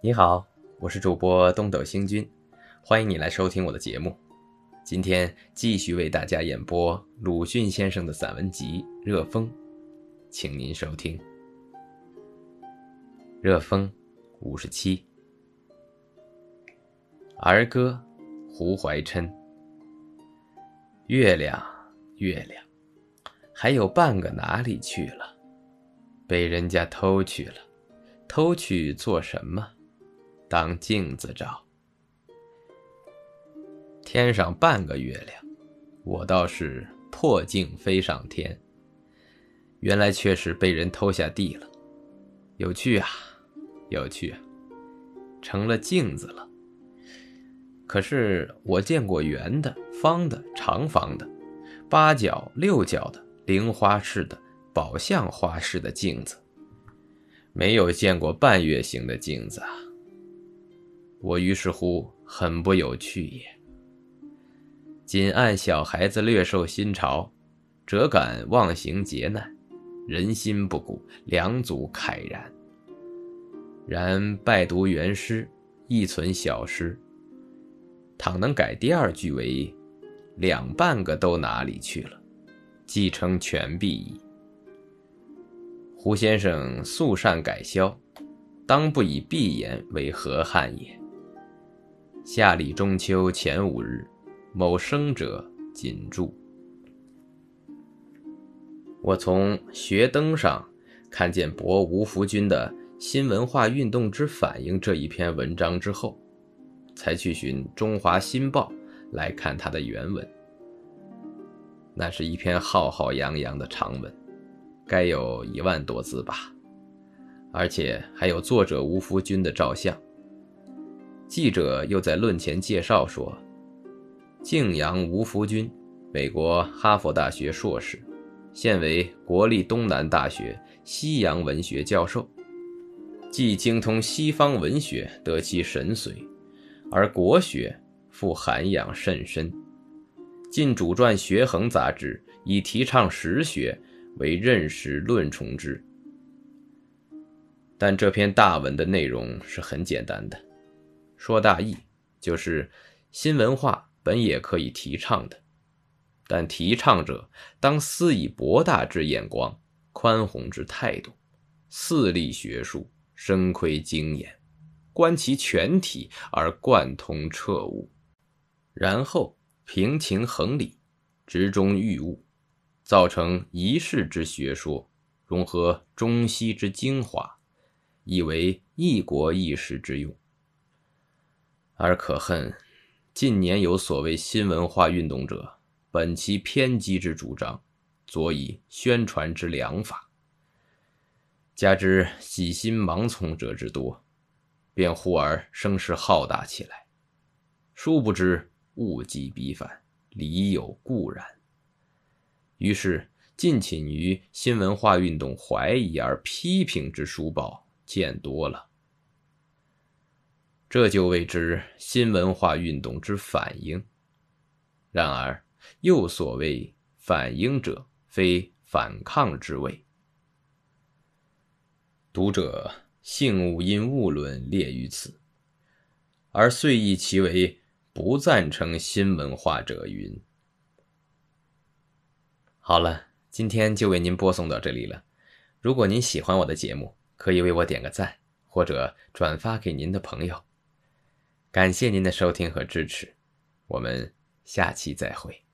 你好，我是主播东斗星君，欢迎你来收听我的节目。今天继续为大家演播鲁迅先生的散文集《热风》，请您收听《热风》五十七儿歌，胡怀琛。月亮，月亮，还有半个哪里去了？被人家偷去了，偷去做什么？当镜子照。天上半个月亮，我倒是破镜飞上天。原来却是被人偷下地了，有趣啊，有趣啊，成了镜子了。可是我见过圆的、方的、长方的、八角、六角的、菱花式的、宝相花式的镜子，没有见过半月形的镜子啊。我于是乎很不有趣也，仅按小孩子略受新潮，辄敢妄行劫难，人心不古，两祖慨然。然拜读原诗，亦存小诗。倘能改第二句为“两半个都哪里去了”，即成全璧矣。胡先生素善改销，当不以闭言为何憾也。夏历中秋前五日，某生者谨注。我从学登上看见博吴福军的新文化运动之反应这一篇文章之后，才去寻《中华新报》来看他的原文。那是一篇浩浩洋洋的长文，该有一万多字吧，而且还有作者吴福军的照相。记者又在论前介绍说：“敬阳吴福军，美国哈佛大学硕士，现为国立东南大学西洋文学教授。既精通西方文学，得其神髓，而国学复涵养甚深。近主撰《学衡》杂志，以提倡实学为认识论崇之。但这篇大文的内容是很简单的。”说大意，就是新文化本也可以提倡的，但提倡者当思以博大之眼光、宽宏之态度，四立学术，深窥经验，观其全体而贯通彻悟，然后平情衡理，执中寓物，造成一世之学说，融合中西之精华，以为一国一时之用。而可恨，近年有所谓新文化运动者，本其偏激之主张，佐以宣传之良法，加之喜心盲从者之多，便忽而声势浩大起来。殊不知物极必反，理有固然。于是近寝于新文化运动怀疑而批评之书报见多了。这就谓之新文化运动之反应。然而，又所谓反应者，非反抗之谓。读者幸勿因误论列于此，而遂以其为不赞成新文化者云。好了，今天就为您播送到这里了。如果您喜欢我的节目，可以为我点个赞，或者转发给您的朋友。感谢您的收听和支持，我们下期再会。